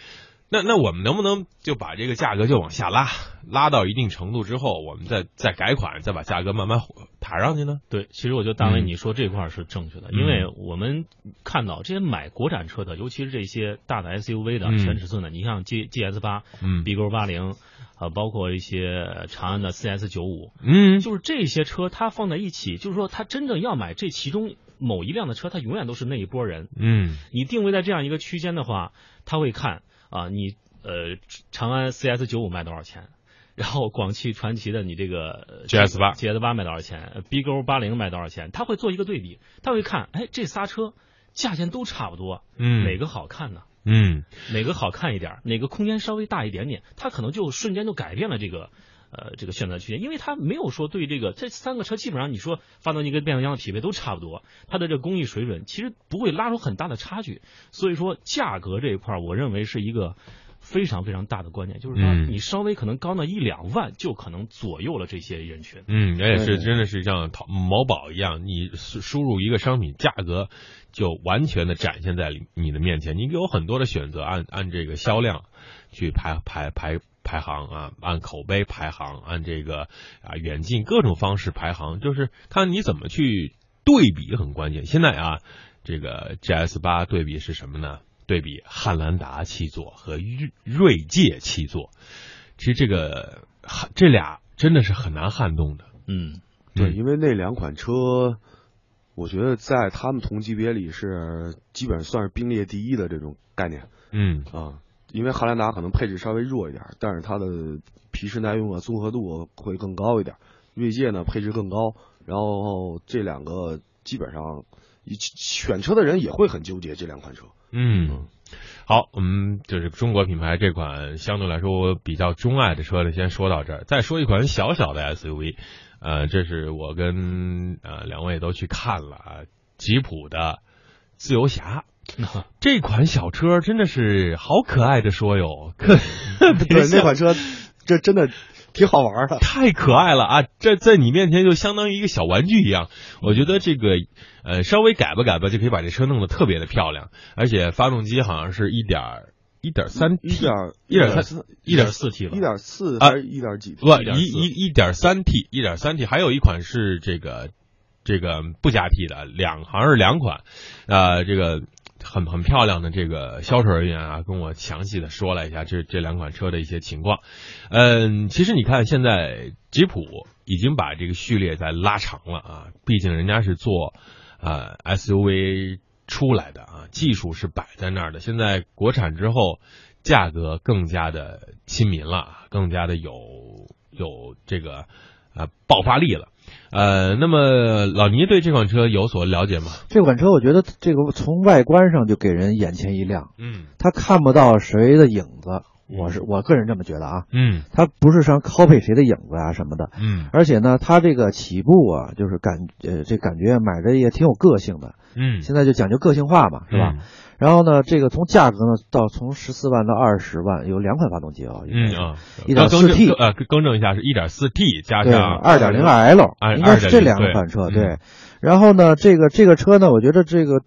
那那我们能不能就把这个价格就往下拉，拉到一定程度之后，我们再再改款，再把价格慢慢抬上去呢？对，其实我觉得大卫嗯。你说这块是正确的，嗯因为我们看到这些买国产车的，尤其是这些大的 SUV 的嗯。全尺寸的，你像 G GS 八、嗯。B 勾八零，啊，包括一些长安的 CS 九五，嗯。就是这些车它放在一起，就是说它真正要买这其中某一辆的车，它永远都是那一波人。嗯。你定位在这样一个区间的话，他会看啊，你呃长安 CS 九五卖多少钱，然后广汽传祺的你这个 GS 八 GS 八卖多少钱，B 勾八零卖多少钱，他会做一个对比，他会看，哎，这仨车价钱都差不多，嗯哪个好看呢？嗯哪个好看一点，哪个空间稍微大一点点，他可能就瞬间就改变了这个。呃，这个选择区间，因为它没有说对这个这三个车基本上你说发动机跟变速箱的匹配都差不多，它的这个工艺水准其实不会拉出很大的差距，所以说价格这一块儿，我认为是一个非常非常大的关键，就是说嗯你稍微可能高那一两万，就可能左右了这些人群。嗯，也是真的是像淘某宝一样，你输输入一个商品价格，就完全的展现在你的面前，你有很多的选择，按按这个销量去排排排排行啊，按口碑排行，按这个啊远近各种方式排行，就是看你怎么去对比很关键。现在啊，这个 GS 八对比是什么呢？对比汉兰达七座和锐锐界七座，其实这个这俩真的是很难撼动的。嗯，对，嗯因为那两款车，我觉得在他们同级别里是基本上算是并列第一的这种概念嗯啊。因为汉兰达可能配置稍微弱一点，但是它的皮实耐用啊、综合度会更高一点。锐界呢配置更高，然后这两个基本上选车的人也会很纠结这两款车。嗯，好，我们就是中国品牌这款相对来说我比较钟爱的车呢，先说到这儿。再说一款小小的 SUV，呃，这是我跟呃两位都去看了啊，吉普的自由侠。(laughs) 这款小车真的是好可爱的说哟，(laughs) 对那款车，这真的。挺好玩的，(laughs) 太可爱了啊！这在你面前就相当于一个小玩具一样。我觉得这个呃稍微改吧改吧就可以把这车弄得特别的漂亮，而且发动机好像是一点一点三 T，一点一点三一点四 T 一点四还是一点几？不，一一一点三 T，一点三 T，还有一款是这个这个不加 T 的，两好像是两款，呃，这个。很很漂亮的这个销售人员啊，跟我详细的说了一下这这两款车的一些情况。嗯，其实你看，现在吉普已经把这个序列在拉长了啊，毕竟人家是做呃 SUV 出来的啊，技术是摆在那儿的。现在国产之后，价格更加的亲民了，更加的有有这个呃爆发力了。呃，那么老倪对这款车有所了解吗？这款车我觉得这个从外观上就给人眼前一亮，嗯，它看不到谁的影子，我是我个人这么觉得啊，嗯，他不是上 copy 谁的影子啊什么的，嗯，而且呢，他这个起步啊，就是感呃这感觉买的也挺有个性的，嗯，现在就讲究个性化嘛，是吧？然后呢，这个从价格呢到从十四万到二十万，有两款发动机啊，嗯啊，一点四 T 呃更正一下是一点四 T 加上二点零 L，应该是这两款车对。然后呢，这个这个车呢，我觉得这个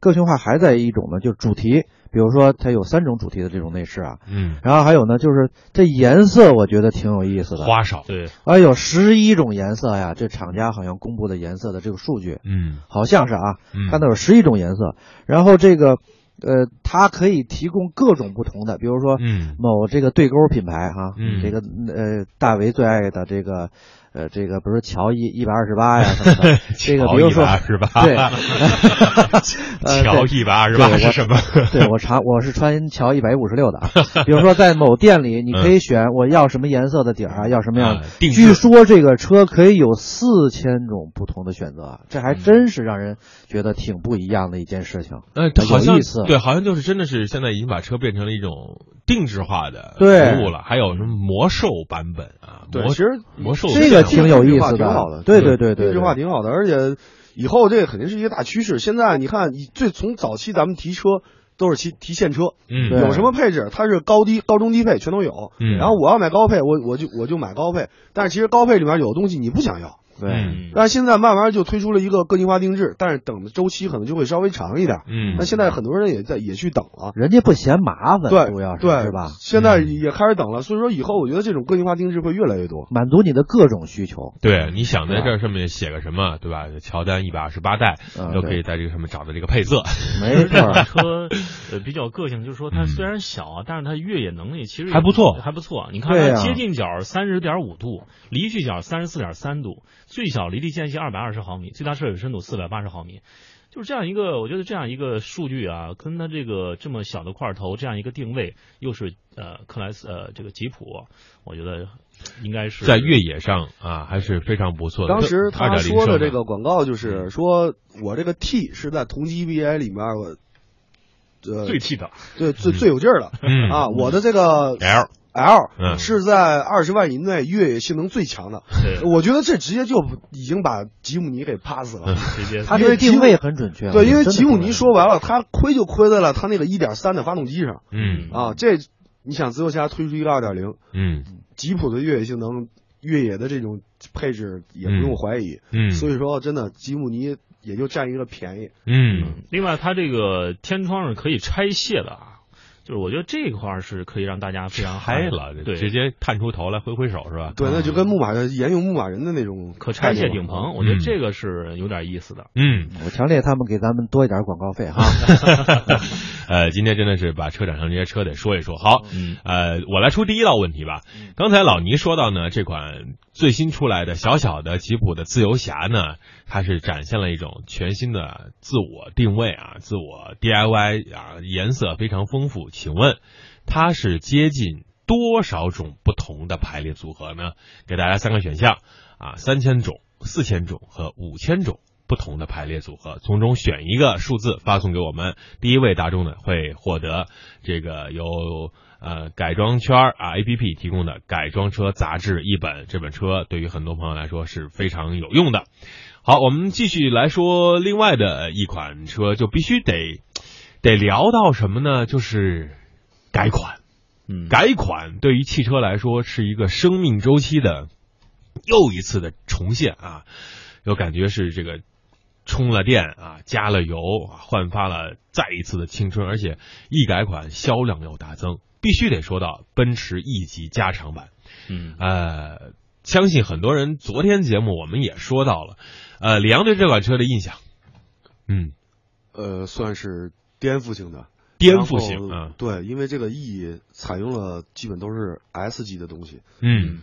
个性化还在一种呢，就是主题。比如说，它有三种主题的这种内饰啊，嗯，然后还有呢，就是这颜色，我觉得挺有意思的，花哨，对，哎有十一种颜色呀，这厂家好像公布的颜色的这个数据，嗯，好像是啊，嗯，看到有十一种颜色，然后这个，呃，它可以提供各种不同的，比如说，嗯，某这个对勾品牌哈，嗯，这个呃大为最爱的这个。呃，这个比如说乔一一百二十八呀什么的，(laughs) 这个比如说？(laughs) 对，乔一百二十八是什么？对我查我是穿乔一百五十六的啊。(laughs) 比如说在某店里，你可以选我要什么颜色的底儿啊，要什么样的？据说这个车可以有四千种不同的选择，这还真是让人觉得挺不一样的一件事情。呃，好像对，好像就是真的是现在已经把车变成了一种定制化的服务了。还有什么魔兽版本啊？对，其实魔兽这个。挺有意思的，挺好的，对对对对，定制化挺好的，而且以后这个肯定是一个大趋势。现在你看，最从早期咱们提车都是提提现车，嗯，有什么配置，它是高低高中低配全都有，嗯，然后我要买高配，我我就我就买高配，但是其实高配里面有东西你不想要。对，但是现在慢慢就推出了一个个性化定制，但是等的周期可能就会稍微长一点。嗯，那现在很多人也在也去等了，人家不嫌麻烦，对，主要是对是吧？现在也开始等了，所以说以后我觉得这种个性化定制会越来越多，满足你的各种需求。对，你想在这上面写个什么，对吧？乔丹一百二十八代都可以在这个上面找到这个配色。没错，车呃比较个性，就是说它虽然小啊，但是它越野能力其实还不错，还不错。你看它接近角三十点五度，离去角三十四点三度，最小离地间隙。二百二十毫米，最大摄水深度四百八十毫米，就是这样一个，我觉得这样一个数据啊，跟它这个这么小的块头，这样一个定位，又是呃克莱斯呃这个吉普，我觉得应该是在越野上啊还是非常不错的。当时他说的这个广告就是说我这个 T 是在同级别里面呃最 T 的，对最最有劲儿的啊，我的这个 L。L 是在二十万以内越野性能最强的，我觉得这直接就已经把吉姆尼给 pass 了。直接，他这个定位很准确。对，因为吉姆尼说白了，他亏就亏在了他那个一点三的发动机上。嗯啊，这你想自由侠推出一个二点零，嗯，吉普的越野性能、越野的这种配置也不用怀疑。嗯，所以说真的吉姆尼也就占一个便宜。嗯，另外它这个天窗是可以拆卸的啊。就是我觉得这块是可以让大家非常嗨了，对，直接探出头来挥挥手是吧？对，那就跟牧马人沿用牧马人的那种可拆卸顶棚，我觉得这个是有点意思的。嗯，我强烈他们给咱们多一点广告费哈。呃，今天真的是把车展上这些车得说一说。好，嗯，呃，我来出第一道问题吧。刚才老倪说到呢，这款最新出来的小小的吉普的自由侠呢，它是展现了一种全新的自我定位啊，自我 DIY 啊，颜色非常丰富。请问，它是接近多少种不同的排列组合呢？给大家三个选项啊，三千种、四千种和五千种不同的排列组合，从中选一个数字发送给我们。第一位大众呢会获得这个由呃改装圈啊 A P P 提供的改装车杂志一本，这本车对于很多朋友来说是非常有用的。好，我们继续来说另外的一款车，就必须得得聊到什么呢？就是改款。嗯，改款对于汽车来说是一个生命周期的又一次的重现啊，有感觉是这个充了电啊，加了油啊，焕发了再一次的青春，而且一改款销量又大增。必须得说到奔驰 E 级加长版，嗯，呃，相信很多人昨天节目我们也说到了，呃，李阳对这款车的印象，嗯，呃，算是颠覆性的。颠覆性啊，对，因为这个 E 采用了基本都是 S 级的东西。嗯，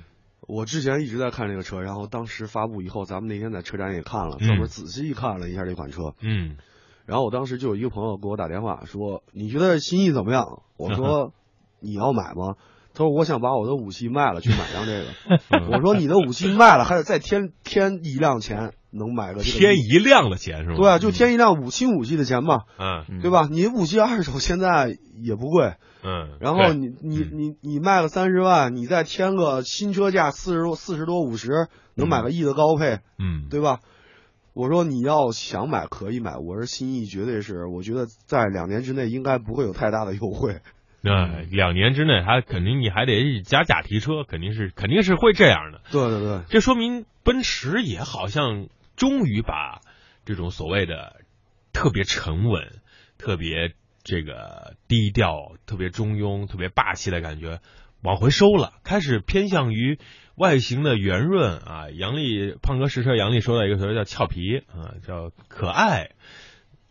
我之前一直在看这个车，然后当时发布以后，咱们那天在车展也看了，专门仔细看了一下这款车。嗯，然后我当时就有一个朋友给我打电话说：“你觉得新意怎么样？”我说：“ (laughs) 你要买吗？”他说：“我想把我的武器卖了去买辆这个。(laughs) ”我说：“你的武器卖了，还得再添添一辆钱。”能买个添一辆的钱是吧？对啊，就添一辆五新五系的钱嘛，嗯，对吧？你武器二手现在也不贵，嗯，然后你你你你卖个三十万，你再添个新车价四十多四十多五十，能买个 E 的高配，嗯，对吧？我说你要想买可以买，我说新意绝对是，我觉得在两年之内应该不会有太大的优惠。那两年之内还肯定你还得假假提车，肯定是肯定是会这样的。对对对，这说明奔驰也好像。终于把这种所谓的特别沉稳、特别这个低调、特别中庸、特别霸气的感觉往回收了，开始偏向于外形的圆润啊。杨丽胖哥试车，杨丽说到一个词叫俏皮啊，叫可爱，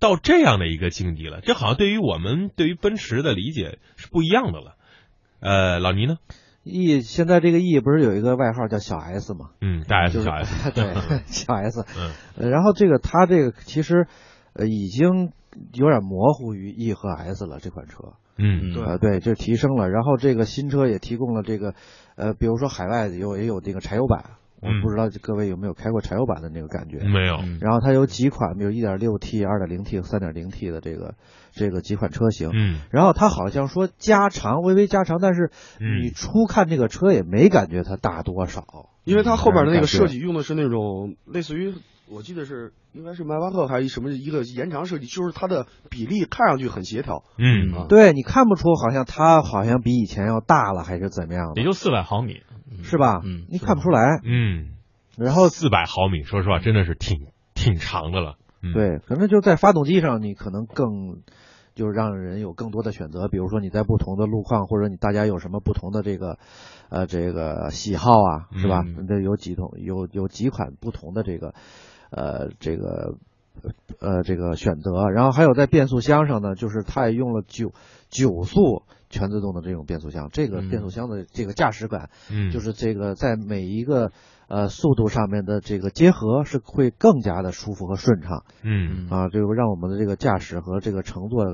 到这样的一个境地了。这好像对于我们对于奔驰的理解是不一样的了。呃，老倪呢？E 现在这个 E 不是有一个外号叫小 S 吗？嗯，大 S 小 S，(laughs) 对，小 S。嗯，然后这个它这个其实呃已经有点模糊于 E 和 S 了，这款车。嗯，对对，就提升了。然后这个新车也提供了这个呃，比如说海外有也有这个柴油版。我不知道各位有没有开过柴油版的那个感觉？没有。然后它有几款，比如 1.6T、2.0T 和 3.0T 的这个这个几款车型。嗯。然后它好像说加长，微微加长，但是你初看这个车也没感觉它大多少，因为它后边的那个设计用的是那种类似于，我记得是应该是迈巴赫还是什么一个延长设计，就是它的比例看上去很协调。嗯。对你看不出好像它好像比以前要大了还是怎么样的？也就四百毫米。是吧？嗯，你看不出来。嗯，然后四百毫米，说实话，真的是挺挺长的了。对，可能就在发动机上，你可能更就是让人有更多的选择。比如说你在不同的路况，或者你大家有什么不同的这个呃这个喜好啊，是吧？这有几种有有几款不同的这个呃这个呃这个选择。然后还有在变速箱上呢，就是它也用了九九速。全自动的这种变速箱，这个变速箱的这个驾驶感，嗯，就是这个在每一个呃速度上面的这个结合是会更加的舒服和顺畅，嗯啊，这个让我们的这个驾驶和这个乘坐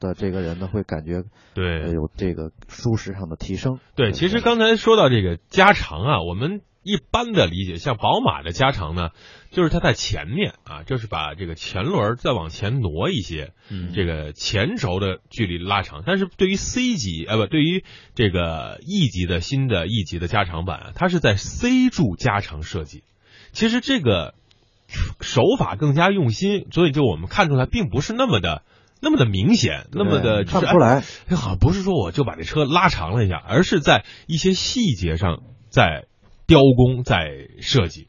的这个人呢会感觉对有这个舒适上的提升。对，其实刚才说到这个加长啊，我们。一般的理解，像宝马的加长呢，就是它在前面啊，就是把这个前轮再往前挪一些，嗯，这个前轴的距离拉长。但是对于 C 级，呃，不，对于这个 E 级的新的 E 级的加长版，它是在 C 柱加长设计。其实这个手法更加用心，所以就我们看出来，并不是那么的那么的明显，那么的看不出来。好像不是说我就把这车拉长了一下，而是在一些细节上在。雕工在设计，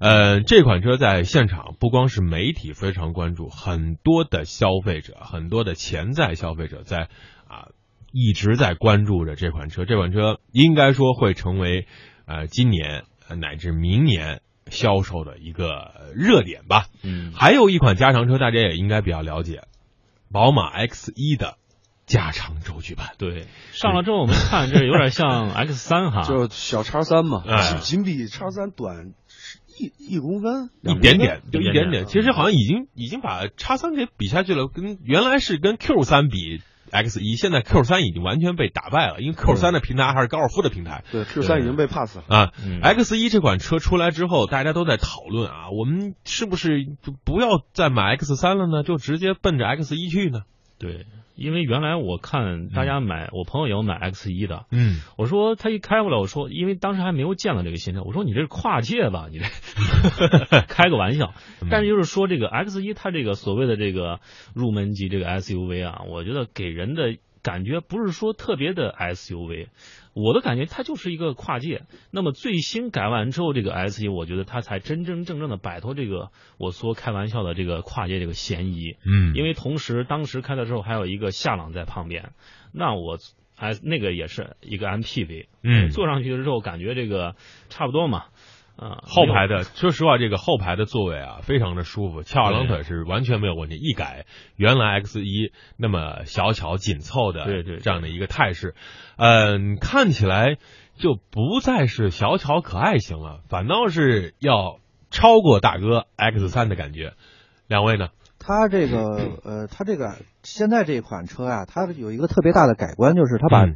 呃，这款车在现场不光是媒体非常关注，很多的消费者，很多的潜在消费者在啊一直在关注着这款车。这款车应该说会成为呃今年乃至明年销售的一个热点吧。嗯，还有一款加长车，大家也应该比较了解，宝马 X 一的。加长轴距版，对，上了之后我们看，这有点像 X 三哈，就小叉三嘛，仅仅比叉三短一一公分，一点点，就一点点。其实好像已经已经把叉三给比下去了，跟原来是跟 Q 三比，X 一，现在 Q 三已经完全被打败了，因为 Q 三的平台还是高尔夫的平台。对，Q 三已经被 pass 了啊。X 一这款车出来之后，大家都在讨论啊，我们是不是就不要再买 X 三了呢？就直接奔着 X 一去呢？对。因为原来我看大家买，我朋友有买 X 一的，嗯，我说他一开过来，我说因为当时还没有见到这个新车，我说你这是跨界吧？你这 (laughs) 开个玩笑，但是就是说这个 X 一它这个所谓的这个入门级这个 SUV 啊，我觉得给人的感觉不是说特别的 SUV。我的感觉，它就是一个跨界。那么最新改完之后，这个 S 级，我觉得它才真真正正的摆脱这个我说开玩笑的这个跨界这个嫌疑。嗯，因为同时当时开的时候还有一个夏朗在旁边，那我还那个也是一个 MPV，嗯，坐上去的时候感觉这个差不多嘛。啊，后排的，说实话，这个后排的座位啊，非常的舒服，翘二郎腿是完全没有问题。一改原来 X 一那么小巧紧凑的对对这样的一个态势，嗯，看起来就不再是小巧可爱型了，反倒是要超过大哥 X 三的感觉。两位呢？它这个呃，它这个现在这款车啊，它有一个特别大的改观，就是它把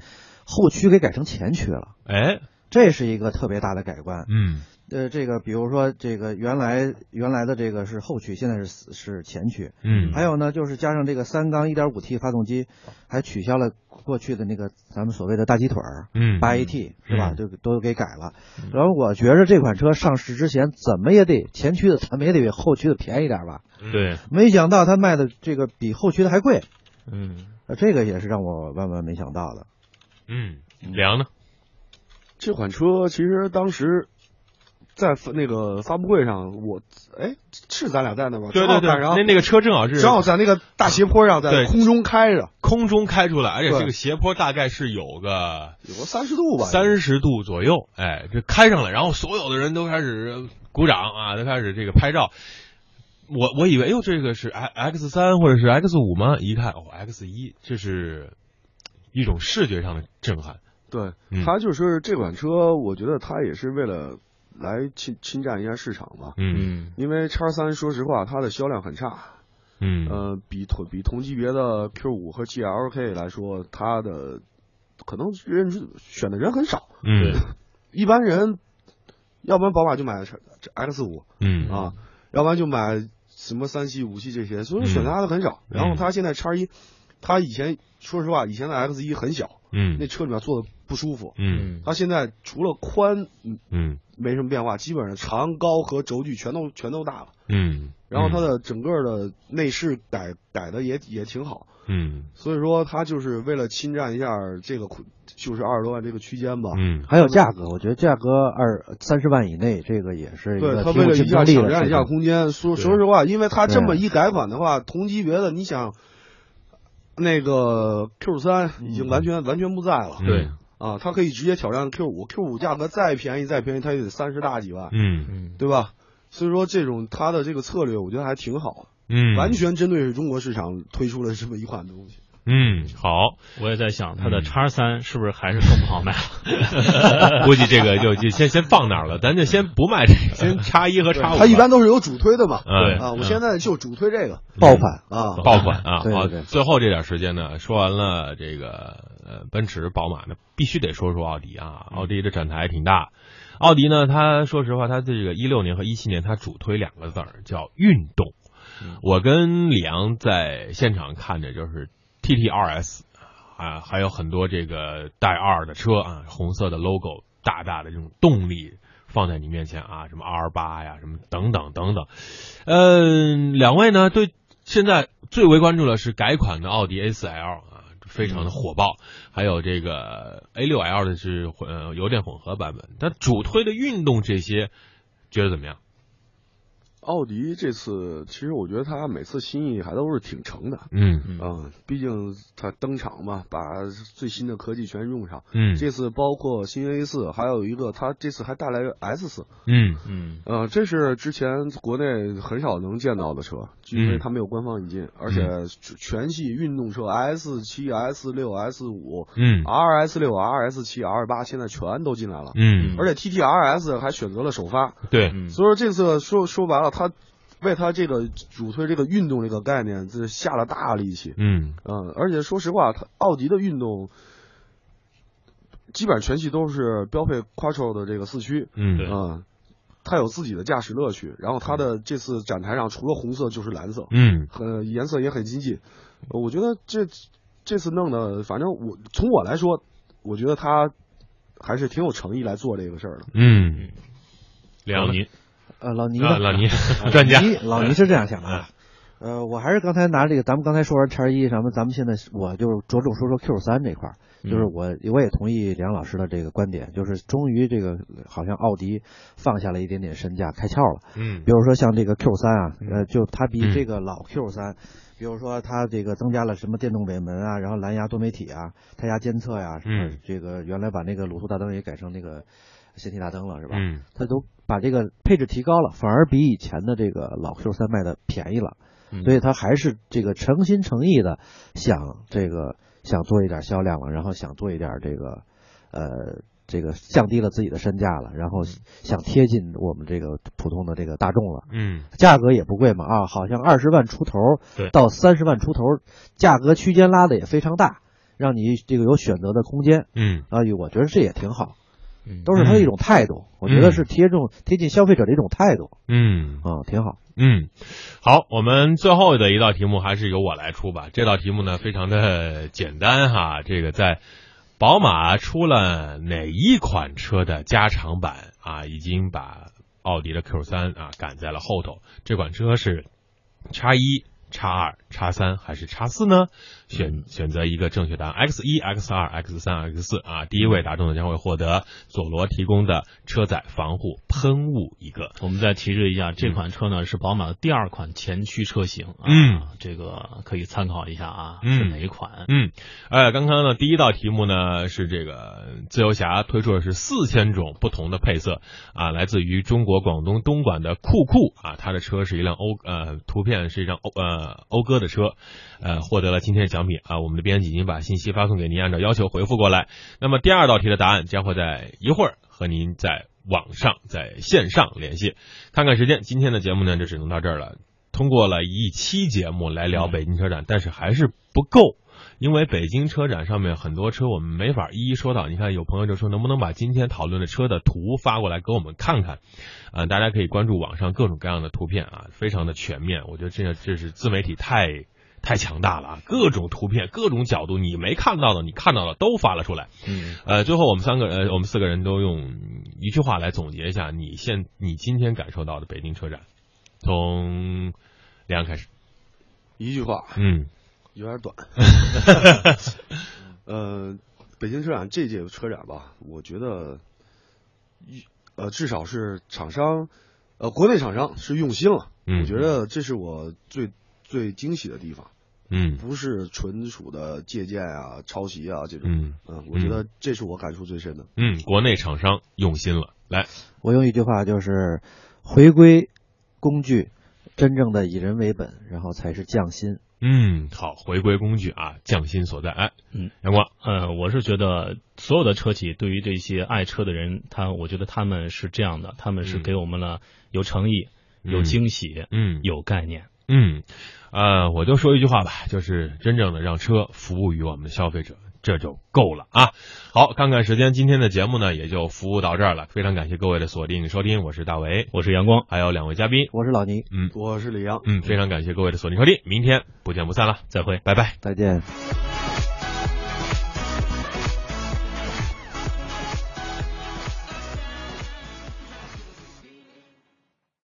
后驱给改成前驱了。哎，这是一个特别大的改观。嗯。呃，这个比如说，这个原来原来的这个是后驱，现在是是前驱。嗯，还有呢，就是加上这个三缸 1.5T 发动机，还取消了过去的那个咱们所谓的大鸡腿儿，嗯，八 AT 是吧？就都给改了。然后我觉着这款车上市之前，怎么也得前驱的，怎么也得比后驱的便宜点吧？对。没想到它卖的这个比后驱的还贵。嗯，这个也是让我万万没想到的。嗯，梁呢？这款车其实当时。在那个发布会上，我哎是咱俩在那吗？对对对，那那个车正好是正好在那个大斜坡上，在空中开着，空中开出来，而且这个斜坡大概是有个有个三十度吧，三十度左右，哎，这开上来，然后所有的人都开始鼓掌啊，都开始这个拍照。我我以为哟，这个是 X 三或者是 X 五吗？一看哦，X 一，这是一种视觉上的震撼。对，它就是这款车，我觉得它也是为了。来侵侵占一下市场嘛，嗯，因为叉三说实话它的销量很差，嗯，呃，比同比同级别的 Q 五和 G L K 来说，它的可能人选的人很少，嗯，(laughs) 一般人要不然宝马就买 X 五，嗯。啊，要不然就买什么三系、五系这些，所以选它的很少。然后它现在叉一，它以前说实话，以前的 X 一很小，嗯，那车里面坐的不舒服，嗯，它现在除了宽，嗯嗯。没什么变化，基本上长高和轴距全都全都大了。嗯，然后它的整个的内饰改改的也也挺好。嗯，所以说它就是为了侵占一下这个就是二十多万这个区间吧。嗯，还有价格，我觉得价格二三十万以内，这个也是一个对它为了一下抢占一下空间。说说实话，因为它这么一改款的话，同级别的你想，那个 Q 三已经完全完全不在了。对。啊，它可以直接挑战 Q 五，Q 五价格再便宜再便宜，它也得三十大几万，嗯嗯，对吧？所以说这种它的这个策略，我觉得还挺好，嗯，完全针对是中国市场推出了这么一款东西。嗯，好，我也在想它的叉三是不是还是更不好卖了？(laughs) 估计这个就就先先放那儿了，咱就先不卖这，先叉一和叉五。它一般都是有主推的嘛，对啊，我现在就主推这个。爆款啊，爆款啊。好，最后这点时间呢，说完了这个呃奔驰、宝马呢，必须得说说奥迪啊。奥迪的展台挺大，奥迪呢，它说实话，它这个一六年和一七年，它主推两个字儿叫运动。我跟李阳在现场看着就是 T T R S。啊，还有很多这个带二的车啊，红色的 logo，大大的这种动力放在你面前啊，什么 R 八呀，什么等等等等。嗯，两位呢，对现在最为关注的是改款的奥迪 A 四 L 啊，非常的火爆，还有这个 A 六 L 的是混油电混合版本，它主推的运动这些，觉得怎么样？奥迪这次其实我觉得他每次心意还都是挺成的，嗯嗯，毕竟他登场嘛，把最新的科技全用上，嗯，这次包括新 A 四，还有一个他这次还带来 S 四，嗯。嗯，呃，这是之前国内很少能见到的车，因为它没有官方引进，而且全系运动车 S 七、S 六、S 五，嗯，RS 六、RS 七、R 八现在全都进来了，嗯，而且 TTRS 还选择了首发，对，所以说这次说说白了。它为他这个主推这个运动这个概念，这下了大力气。嗯嗯，而且说实话，他奥迪的运动基本上全系都是标配 Quattro 的这个四驱。嗯嗯，它有自己的驾驶乐趣。然后它的这次展台上除了红色就是蓝色，嗯，很颜色也很激进。我觉得这这次弄的，反正我从我来说，我觉得他还是挺有诚意来做这个事儿的。嗯，梁老倪，呃，老倪吧，啊老倪专家老倪是这样想的啊。呃，我还是刚才拿这个，咱们刚才说完叉一，咱们咱们现在我就着重说说 Q 三这块儿，就是我我也同意梁老师的这个观点，就是终于这个好像奥迪放下了一点点身价，开窍了。嗯比如说像这个 Q 三啊，呃，就它嗯比这个老 Q 三，比如说它这个增加了什么电动尾门啊，然后蓝牙多媒体啊，胎压监测呀、什么嗯这个原来把那个卤素大灯也改成那个氙气大灯了，是吧？嗯。它都把这个配置提高了，反而比以前的这个老 Q 三卖的便宜了，嗯。所以它还是这个诚心诚意的想这个想做一点销量了，然后想做一点这个呃这个降低了自己的身价了，然后想贴近我们这个普通的这个大众了。嗯。价格也不贵嘛啊，好像二十万出头对。到三十万出头，价格区间拉的也非常大，让你这个有选择的空间嗯。啊，我觉得这也挺好，嗯。都是他的一种态度，我觉得是贴中贴近消费者的一种态度嗯。啊，挺好。嗯，好，我们最后的一道题目还是由我来出吧。这道题目呢非常的简单哈，这个在宝马出了哪一款车的加长版啊，已经把奥迪的 Q 三啊赶在了后头。这款车是叉一、叉二、叉三还是叉四呢？选选择一个正确答案，X 一、X 二、X 三、X 四啊。第一位答中的将会获得佐罗提供的车载防护喷雾一个。我们再提示一下，这款车呢是宝马的第二款前驱车型，啊、嗯，这个可以参考一下啊，嗯是哪一款？嗯，呃，刚刚呢，第一道题目呢是这个自由侠推出的是四千种不同的配色啊，来自于中国广东东莞的酷酷啊，他的车是一辆欧呃，图片是一辆欧呃讴歌的车，呃，获得了今天的奖品啊，我们的编辑已经把信息发送给您，按照要求回复过来。那么第二道题的答案将会在一会儿和您在网上在线上联系。看看时间，今天的节目呢就只能到这儿了。通过了一期节目来聊北京车展，但是还是不够。因为北京车展上面很多车我们没法一一说到，你看有朋友就说能不能把今天讨论的车的图发过来给我们看看，啊、大家可以关注网上各种各样的图片啊，非常的全面，我觉得这这是自媒体太太强大了啊，各种图片、各种角度，你没看到的，你看到的都发了出来。嗯，呃，最后我们三个人，呃我们四个人都用一句话来总结一下你现你今天感受到的北京车展，从梁开始，一句话，嗯有点短。(laughs) 呃，北京车展这届车展吧，我觉得一呃至少是厂商，呃国内厂商是用心了。嗯我觉得这是我最最惊喜的地方，嗯不是纯属的借鉴啊、抄袭啊这种。嗯嗯，我觉得这是我感触最深的。嗯，国内厂商用心了，来，我用一句话就是回归工具，真正的以人为本，然后才是匠心。嗯，好，回归工具啊，匠心所在，哎，嗯，阳光，呃，我是觉得所有的车企对于这些爱车的人，他我觉得他们是这样的，他们是嗯给我们了有诚意、嗯有惊喜、嗯有概念。嗯，呃，我就说一句话吧，就是真正的让车服务于我们的消费者，这就够了啊。好，看看时间，今天的节目呢也就服务到这儿了，非常感谢各位的锁定收听，我是大为，我是阳光，还有两位嘉宾，我是老倪，嗯我是李阳。嗯，非常感谢各位的锁定收听，明天不见不散了，再会。拜拜。再见。